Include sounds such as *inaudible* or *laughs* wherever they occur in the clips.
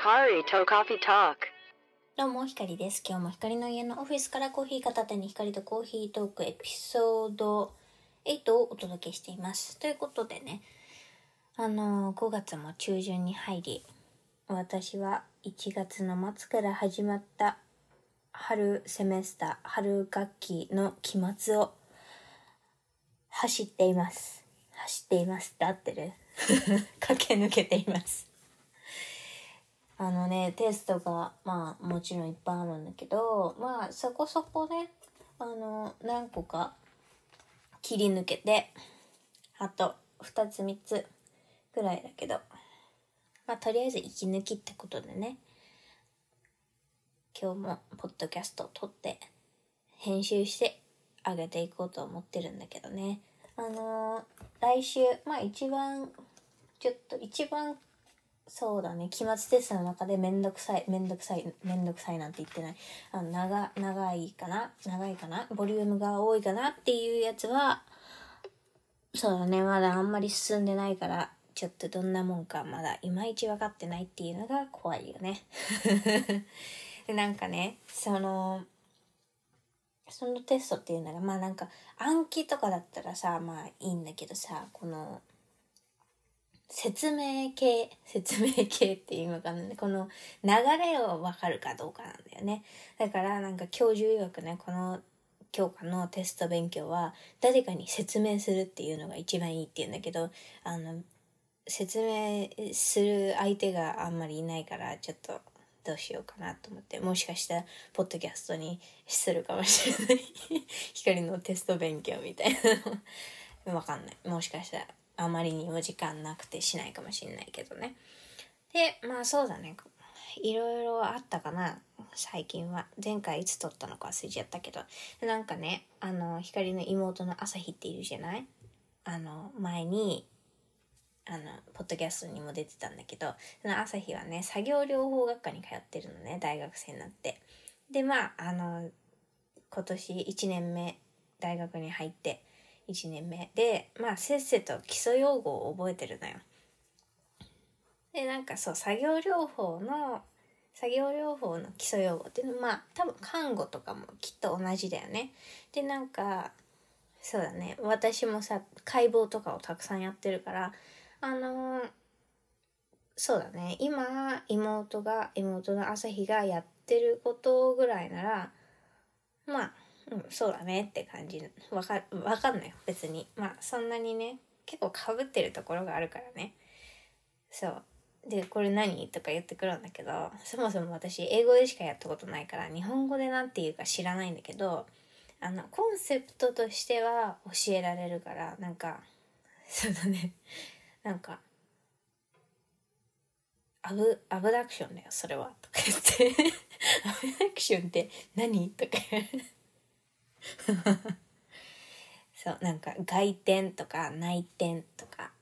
Hikari to Coffee Talk. どうも、ひかりです。今日もひかりの家のオフィスからコーヒー片手にひかりとコーヒートークエピソード8をお届けしています。ということでね、あのー、5月も中旬に入り、私は1月の末から始まった春セメスター、春学期の期末を走っています。走っていますって合ってる？*laughs* 駆け抜けています。あのね、テストが、まあ、もちろんいっぱいあるんだけど、まあ、そこそこね、あの、何個か切り抜けて、あと、2つ3つくらいだけど、まあ、とりあえず息抜きってことでね、今日もポッドキャストを撮って、編集してあげていこうと思ってるんだけどね。あのー来週、まあ一番、ちょっと一番そうだね。期末テストの中でめんどくさいめんどくさいめんどくさいなんて言ってない。あの長長いかな？長いかな？ボリュームが多いかなっていうやつはそうだね。まだあんまり進んでないからちょっとどんなもんかまだいまいち分かってないっていうのが怖いよね。*laughs* でなんかねそのそのテストっていうのがまあなんか暗記とかだったらさまあいいんだけどさこの説明系説明系っていうのかな。この流れを分かるかどうかなんだよね。だからなんか教授曰くねこの教科のテスト勉強は誰かに説明するっていうのが一番いいっていうんだけどあの説明する相手があんまりいないからちょっとどうしようかなと思って。もしかしたらポッドキャストにするかもしれない。*laughs* 光のテスト勉強みたいなの。わかんない。もしかしたら。あまりにも時間なくてしないかもしれないけどね。でまあそうだね。いろいろあったかな。最近は。前回いつ撮ったのか忘れちゃったけど。なんかねあの光の妹の朝日っているじゃない？あの前にあのポッドキャストにも出てたんだけど。その朝日はね作業療法学科に通ってるのね。大学生になって。でまああの今年1年目大学に入って1年目。でまあせっせと基礎用語を覚えてるのよ。でなんかそう作業療法の作業療法の基礎用語っていうのはまあ多分看護とかもきっと同じだよね。でなんかそうだね。私もさ解剖とかをたくさんやってるからあのーそうだね。今妹が妹の朝日がやってることぐらいならまあ、うん、そうだねって感じ。わかわかんない別に。まあそんなにね結構かぶってるところがあるからね。そう。でこれ何？とか言ってくるんだけどそもそも私英語でしかやったことないから日本語で何て言うか知らないんだけどあのコンセプトとしては教えられるからなんか *laughs* そうだねなんかアブアブダクションだよそれは。とか言って。*laughs* アブダクションって何？とか。*laughs* そうなんか外転とか内転とか。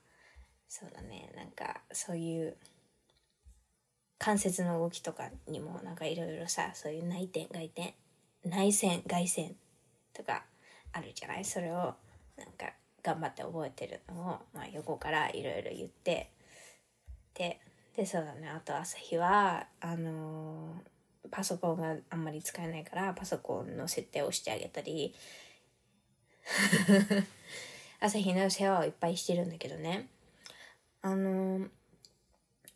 そうだね。なんかそういう関節の動きとかにもなんかいろいろさそういう内転外転内旋外旋とかあるじゃない？それをなんか頑張って覚えてるのを、まあ、横からいろいろ言って。ででそうだね。あと朝日はあのーパソコンがあんまり使えないからパソコンの設定をしてあげたり。*laughs* 朝日の世話をいっぱいしてるんだけどね。あの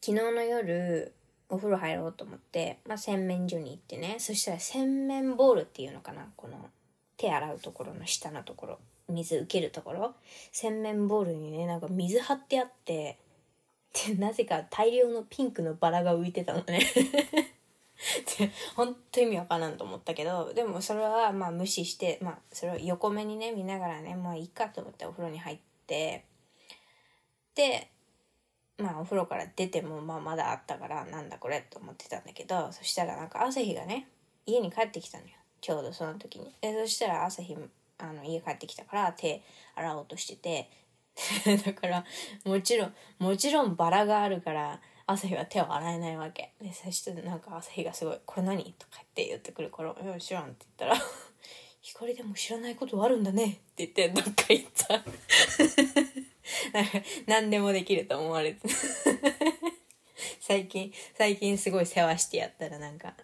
昨日の夜お風呂入ろうと思って、まあ、洗面所に行ってね。そしたら洗面ボールっていうのかなこの手洗うところの下のところ。水受けるところ。洗面ボールにねなんか水張ってあってでなぜか大量のピンクのバラが浮いてたのね。*laughs* で本当意味わからんと思ったけどでもそれはまあ無視してまあそれを横目にね見ながらねもういいかと思ってお風呂に入ってでまあお風呂から出てもまあまだあったからなんだこれと思ってたんだけどそしたらなんか朝日がね家に帰ってきたのよ。ちょうどその時に。でそしたら朝日あの家帰ってきたから手洗おうとしてて。*laughs* だからもちろんもちろんバラがあるから朝日は手を洗えないわけ。でそしてなんか朝日がすごい「これ何?」とか言って言ってくるから「いや知らん」って言ったら *laughs*「光でも知らないことあるんだね」って言ってどっか行った。*laughs* なんか何でもできると思われて。*laughs* 最近最近すごい世話してやったらなんか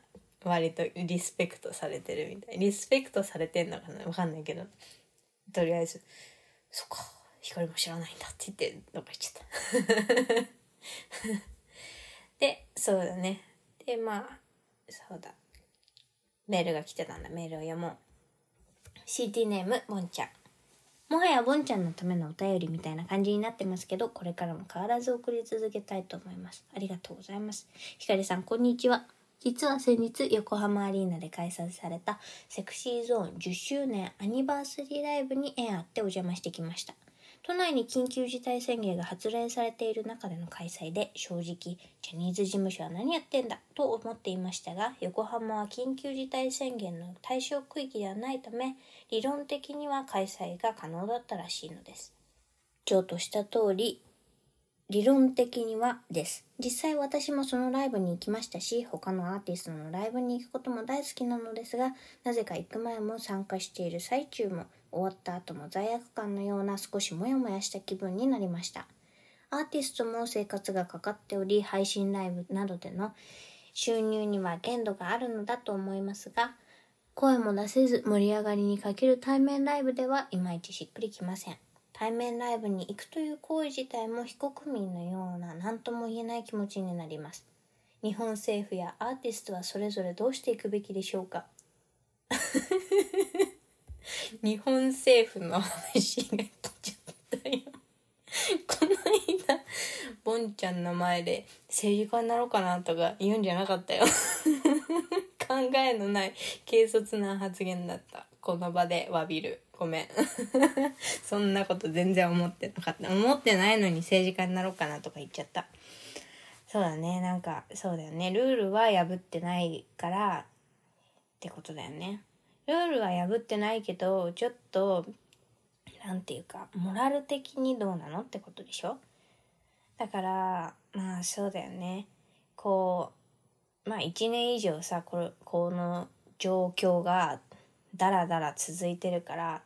割とリスペクトされてるみたい。リスペクトされてんのかな？わかんないけど。とりあえず「そっか光も知らないんだ」って言ってどっか行っちゃった。でそうだね。でまあそうだ。メールが来てたんだ。メールを読もう。CT ネームボンちゃん。もはやボンちゃんのためのお便りみたいな感じになってますけどこれからも変わらず送り続けたいと思います。ありがとうございます。ひかりさんこんにちは。実は先日横浜アリーナで開催されたセクシーゾーン10周年アニバーサリーライブに縁あってお邪魔してきました。都内に緊急事態宣言が発令されている中での開催で正直ジャニーズ事務所は何やってんだと思っていましたが横浜は緊急事態宣言の対象区域ではないため理論的には開催が可能だったらしいのです。上とした通り理論的にはです。実際私もそのライブに行きましたし他のアーティストのライブに行くことも大好きなのですがなぜか行く前も参加している最中も終わった後も罪悪感のような少しモヤモヤした気分になりました。アーティストも生活がかかっており配信ライブなどでの収入には限度があるのだと思いますが声も出せず盛り上がりに欠ける対面ライブではいまいちしっくりきません。対面ライブに行くという行為自体も非国民のような何とも言えない気持ちになります。日本政府やアーティストはそれぞれどうしていくべきでしょうか？日本政府の話が来ちゃったよ。この間ボンちゃんの前で政治家になろうかなとか言うんじゃなかったよ。*laughs* 考えのない軽率な発言だった。この場で詫びる。ごめん。*laughs* そんなこと全然思ってなかった。思ってないのに政治家になろうかなとか言っちゃった。そうだね。なんかそうだよね。ルールは破ってないからってことだよね。ルールは破ってないけどちょっと何て言うかモラル的にどうなのってことでしょ？だからまあそうだよね。こうまあ1年以上さこれこの状況がダラダラ続いてるから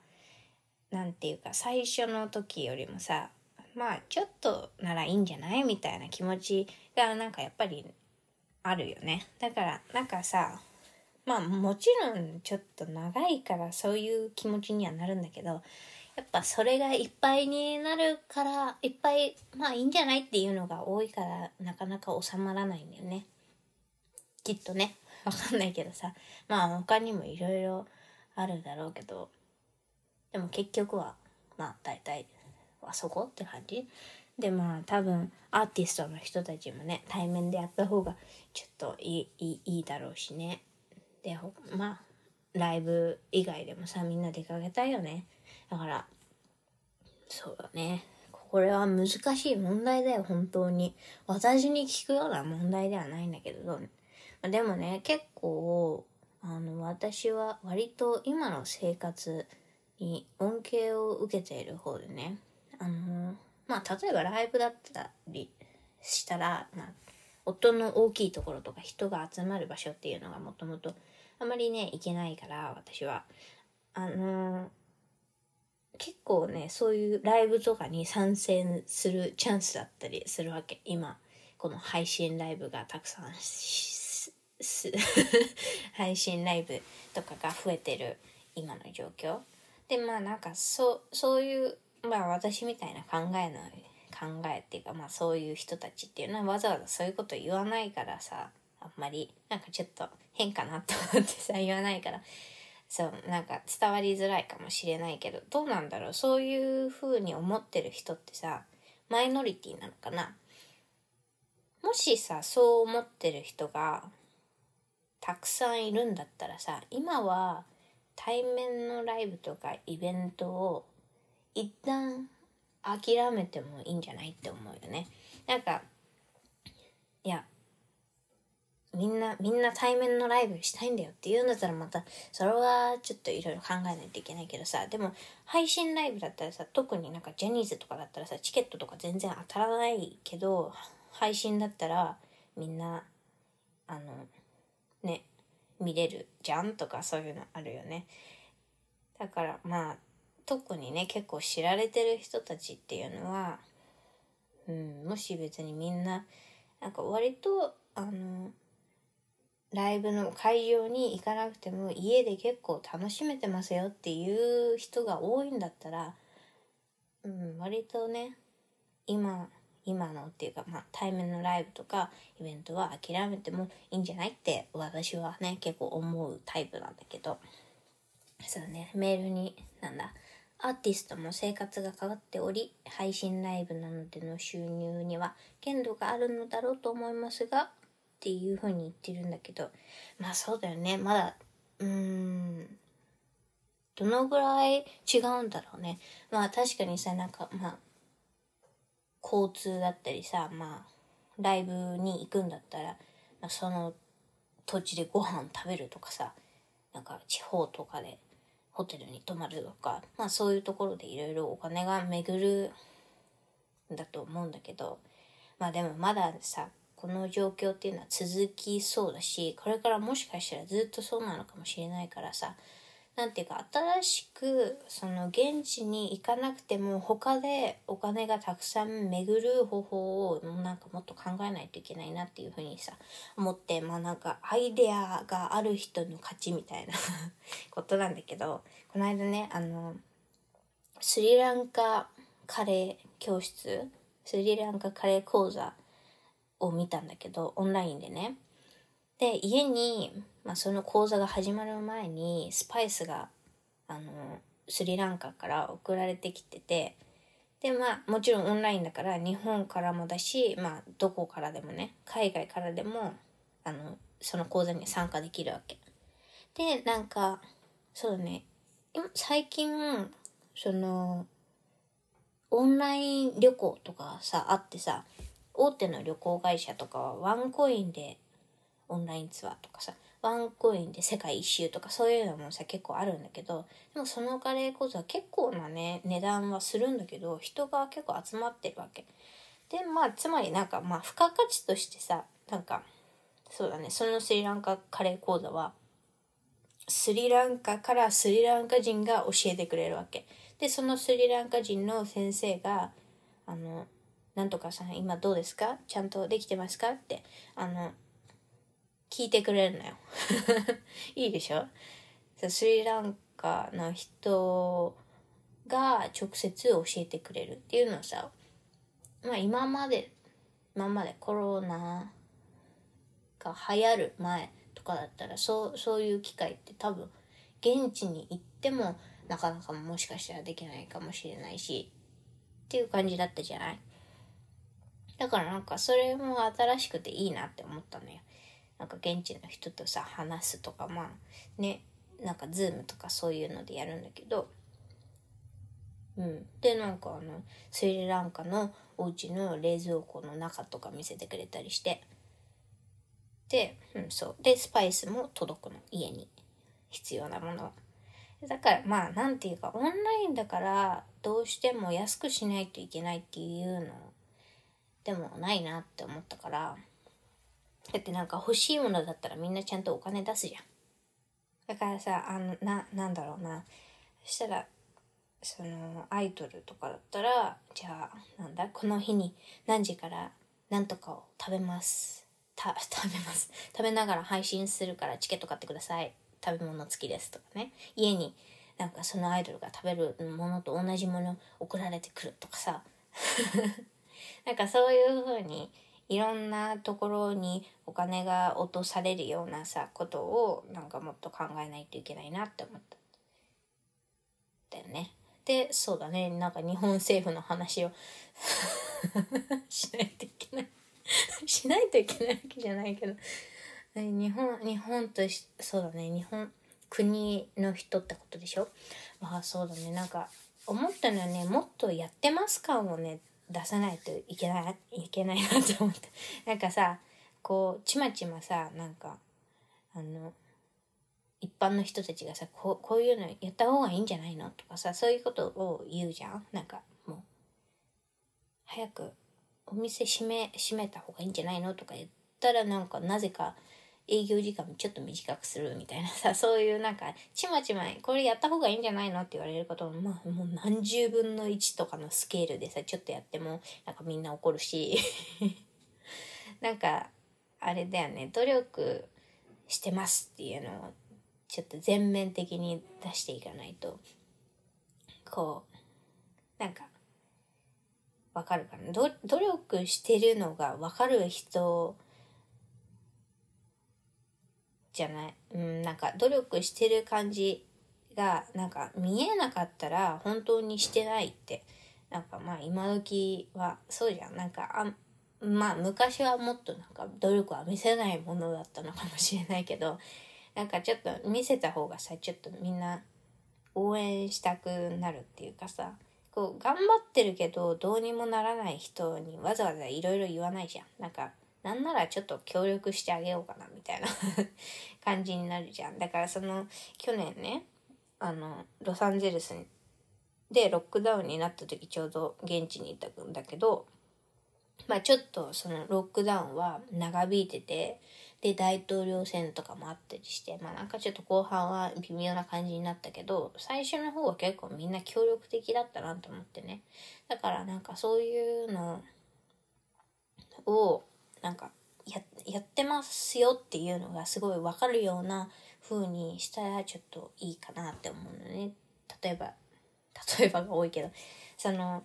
何て言うか最初の時よりもさまあちょっとならいいんじゃない？みたいな気持ちがなんかやっぱりあるよね。だからなんかさまあもちろんちょっと長いからそういう気持ちにはなるんだけどやっぱそれがいっぱいになるからいっぱいまあいいんじゃないっていうのが多いからなかなか収まらないんだよね。きっとね。わかんないけどさ。まあ他にもいろいろあるだろうけどでも結局はまあ大体あそこって感じ。でまあ多分アーティストの人たちもね対面でやった方がちょっといいいいいいだろうしね。でまあライブ以外でもさみんな出かけたいよね。だからそうだね。これは難しい問題だよ本当に。私に聞くような問題ではないんだけど。でもね結構あの私は割と今の生活に恩恵を受けている方でね。あのまあ例えばライブだったりしたら、まあ、音の大きいところとか人が集まる場所っていうのがもともとあまりね行けないから私は。あの結構ねそういうライブとかに参戦するチャンスだったりするわけ。今この配信ライブがたくさん *laughs* 配信ライブとかが増えてる今の状況。でまあなんかそうそういうまあ私みたいな考えの考えっていうかまあそういう人たちっていうのはわざわざそういうこと言わないからさ。あんまりなんかちょっと変かなと思ってさ言わないから。そうなんか伝わりづらいかもしれないけど。どうなんだろう。そういう風に思ってる人ってさマイノリティなのかな。もしさそう思ってる人がたくさんいるんだったらさ今は対面のライブとかイベントを一旦諦めてもいいんじゃないって思うよね。なんかいやみんなみんな対面のライブしたいんだよって言うんだったらまたそれはちょっといろいろ考えないといけないけどさでも配信ライブだったらさ特になんかジャニーズとかだったらさチケットとか全然当たらないけど配信だったらみんなあのね見れるじゃんとかそういうのあるよね。だからまあ特にね結構知られてる人たちっていうのは、うん、もし別にみんななんか割とあのライブの会場に行かなくても家で結構楽しめてますよっていう人が多いんだったら、うん、割とね今今のっていうか、まあ、対面のライブとかイベントは諦めてもいいんじゃないって私はね結構思うタイプなんだけど。そうねメールになんだアーティストも生活が変わっており配信ライブなのでの収入には限度があるのだろうと思いますがっていうふうに言ってるんだけどまあそうだよね。まだうーんどのぐらい違うんだろうね。まあ確かにさなんかまあ交通だったりさまあライブに行くんだったら、まあ、その土地でご飯食べるとかさなんか地方とかでホテルに泊まるとか、まあそういうところでいろいろお金が巡るんだと思うんだけど、まあでもまださ、この状況っていうのは続きそうだし、これからもしかしたらずっとそうなのかもしれないからさ、なんていうか新しくその現地に行かなくても他でお金がたくさん巡る方法をなんかもっと考えないといけないなっていうふうにさ思ってまあなんかアイデアがある人の勝ちみたいな *laughs* ことなんだけどこの間ねあのスリランカカレー教室スリランカカレー講座を見たんだけどオンラインでねで家にまあ、その講座が始まる前にスパイスがあのスリランカから送られてきててでまあもちろんオンラインだから日本からもだし、まあ、どこからでもね海外からでもあのその講座に参加できるわけ。でなんかそうだね最近そのオンライン旅行とかさあってさ大手の旅行会社とかはワンコインでオンラインツアーとかさワンコインで世界一周とかそういうのもさ結構あるんだけどでもそのカレーこそは結構なね値段はするんだけど人が結構集まってるわけ。でまあつまりなんかまあ付加価値としてさなんかそうだねそのスリランカカレー講座はスリランカからスリランカ人が教えてくれるわけ。でそのスリランカ人の先生があのなんとかさん今どうですか？ちゃんとできてますか？ってあの聞いてくれるのよ。*laughs* いいでしょ？スリランカの人が直接教えてくれるっていうのはさ、まあ今まで、今までコロナが流行る前とかだったら、そう、そういう機会って多分、現地に行ってもなかなかもしかしたらできないかもしれないし、っていう感じだったじゃない？だからなんかそれも新しくていいなって思ったのよ。なんか現地の人とさ話すとかまあねなんかズームとかそういうのでやるんだけど。うん。でなんかあのスリランカのお家の冷蔵庫の中とか見せてくれたりして。で、うん、そう。でスパイスも届くの家に。必要なものだからまあなんていうかオンラインだからどうしても安くしないといけないっていうのでもないなって思ったからだってなんか欲しいものだったらみんなちゃんとお金出すじゃん。だからさ、あの、な、なんだろうな。そしたら、その、アイドルとかだったら、じゃあ、なんだ、この日に何時から何とかを食べます。た、*laughs* 食べます。食べながら配信するからチケット買ってください。食べ物付きですとかね。家になんかそのアイドルが食べるものと同じもの送られてくるとかさ。*laughs* なんかそういう風にいろんなところにお金が落とされるようなさことをなんかもっと考えないといけないなって思った。だよね。でそうだね。なんか日本政府の話を *laughs* しないといけない。*laughs* しないといけないわけじゃないけど。日本日本としそうだね。日本国の人ってことでしょ？まあそうだね。なんか思ったのはねもっとやってます感をね出さないといけないいけないなと思ってなんかさこうちまちまさなんかあの一般の人たちがさこうこういうのやった方がいいんじゃないのとかさそういうことを言うじゃん。なんかもう早くお店閉め閉めた方がいいんじゃないのとか言ったらなんかなぜか営業時間もちょっと短くするみたいなさ、*laughs* そういうなんか、ちまちま、これやった方がいいんじゃないのって言われることも、まあ、もう何十分の1とかのスケールでさ、ちょっとやっても、なんかみんな怒るし、*laughs* なんかあれだよね努力してますっていうのをちょっと全面的に出していかないとこうなんかわかるかな。努力してるのがわかる人じゃない？うんなんか努力してる感じがなんか見えなかったら本当にしてないって。なんかまあ今時はそうじゃん。なんかあまあ昔はもっとなんか努力は見せないものだったのかもしれないけどなんかちょっと見せた方がさちょっとみんな応援したくなるっていうかさこう頑張ってるけどどうにもならない人にわざわざいろいろ言わないじゃん。なんかなんならちょっと協力してあげようかなみたいな *laughs* 感じになるじゃん。だからその去年ねあのロサンゼルスでロックダウンになった時ちょうど現地にいたんだけどまあちょっとそのロックダウンは長引いててで大統領選とかもあったりしてまあなんかちょっと後半は微妙な感じになったけど最初の方は結構みんな協力的だったなと思ってねだからなんかそういうのをなんかややってますよっていうのがすごい分かるような風にしたらちょっといいかなって思うのね例えば例えばが多いけどその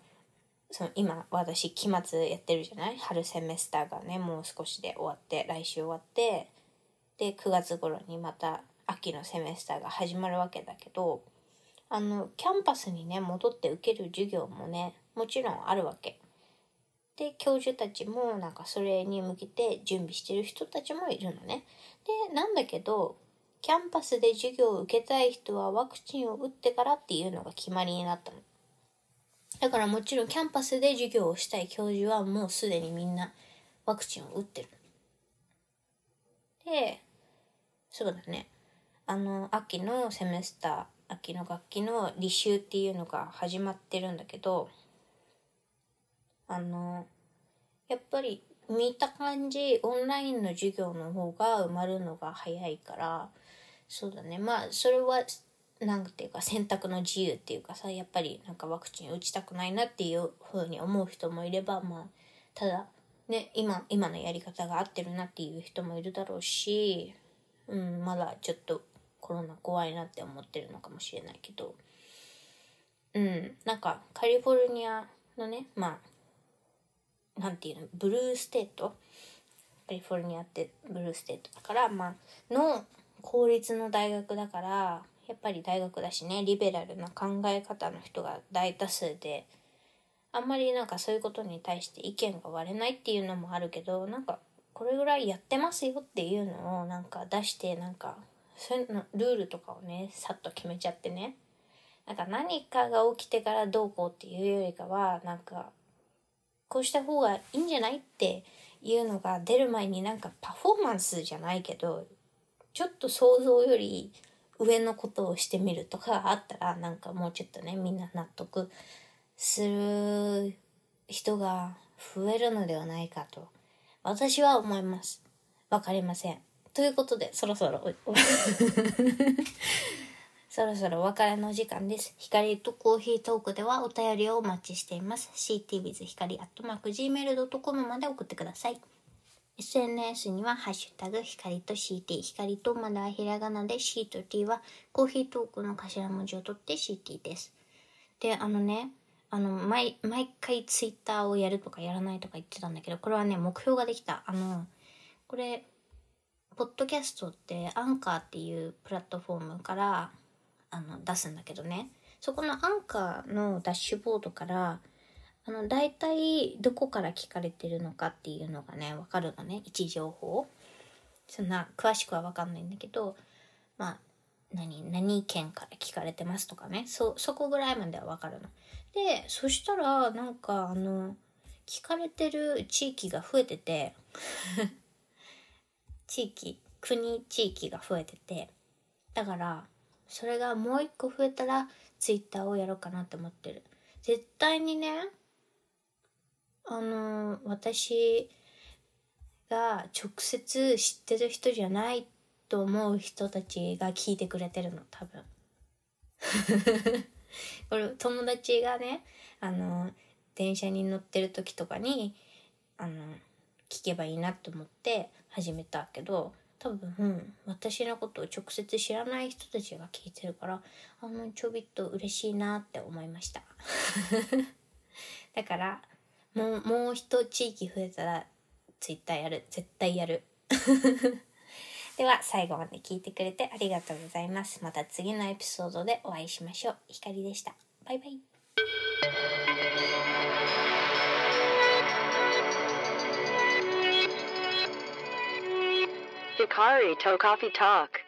その今私期末やってるじゃない？春セメスターがねもう少しで終わって来週終わってで9月頃にまた秋のセメスターが始まるわけだけどあのキャンパスにね戻って受ける授業もねもちろんあるわけ。で教授たちもなんかそれに向けて準備してる人たちもいるのね。でなんだけどキャンパスで授業を受けたい人はワクチンを打ってからっていうのが決まりになったの。だからもちろんキャンパスで授業をしたい教授はもうすでにみんなワクチンを打ってる。で、そうだね。あの、秋の semester、秋の学期の履修っていうのが始まってるんだけど、あの、やっぱり見た感じ、オンラインの授業の方が埋まるのが早いから、そうだね。まあ、それはなんていうか選択の自由っていうかさやっぱりなんかワクチン打ちたくないなっていうふうに思う人もいればまあただね今今のやり方が合ってるなっていう人もいるだろうし、うん、まだちょっとコロナ怖いなって思ってるのかもしれないけどうんなんかカリフォルニアのねまあなんていうの？ブルーステート？カリフォルニアってブルーステートだからまあの公立の大学だからやっぱり大学だしねリベラルな考え方の人が大多数であんまりなんかそういうことに対して意見が割れないっていうのもあるけどなんかこれぐらいやってますよっていうのをなんか出してなんかそういうのルールとかをねさっと決めちゃってね。なんか何かが起きてからどうこうっていうよりかはなんかこうした方がいいんじゃないっていうのが出る前になんかパフォーマンスじゃないけどちょっと想像より上のことをしてみるとかあったらなんかもうちょっとねみんな納得する人が増えるのではないかと私は思います。わかりません。ということでそろそろそろそろお別れの時間です。光とコーヒートークではお便りをお待ちしています。ctwith 光 gmail.com まで送ってください。SNS には、ハッシュタグ、光と CT、光とまだひらがなで C と T は、コーヒートークの頭文字を取って CT です。で、あのね、あの、毎、毎回ツイッターをやるとかやらないとか言ってたんだけど、これはね、目標ができた。あの、これ、ポッドキャストってアンカーっていうプラットフォームからあの出すんだけどねそこのアンカーのダッシュボードからあの、大体どこから聞かれてるのかっていうのがね、わかるのね、位置情報。そんな詳しくはわかんないんだけど、まあ、何、何県から聞かれてますとかね、そ、そこぐらいまではわかるの。で、そしたら、なんか、あの、聞かれてる地域が増えてて *laughs* 地域、国、地域が増えてて、だから、それがもう一個増えたら、ツイッターをやろうかなって思ってる。絶対にね、あの私が直接知ってる人じゃないと思う人たちが聞いてくれてるの多分 *laughs* これ友達がねあの電車に乗ってる時とかにあの聞けばいいなと思って始めたけど多分、私のことを直接知らない人たちが聞いてるからあのちょびっと嬉しいなって思いました。*laughs* だからもうもう一地域増えたらツイッターやる。絶対やる。*laughs* では最後まで聞いてくれてありがとうございます。また次のエピソードでお会いしましょう。ひかりでした。バイバイ。Yakari, to coffee Talk.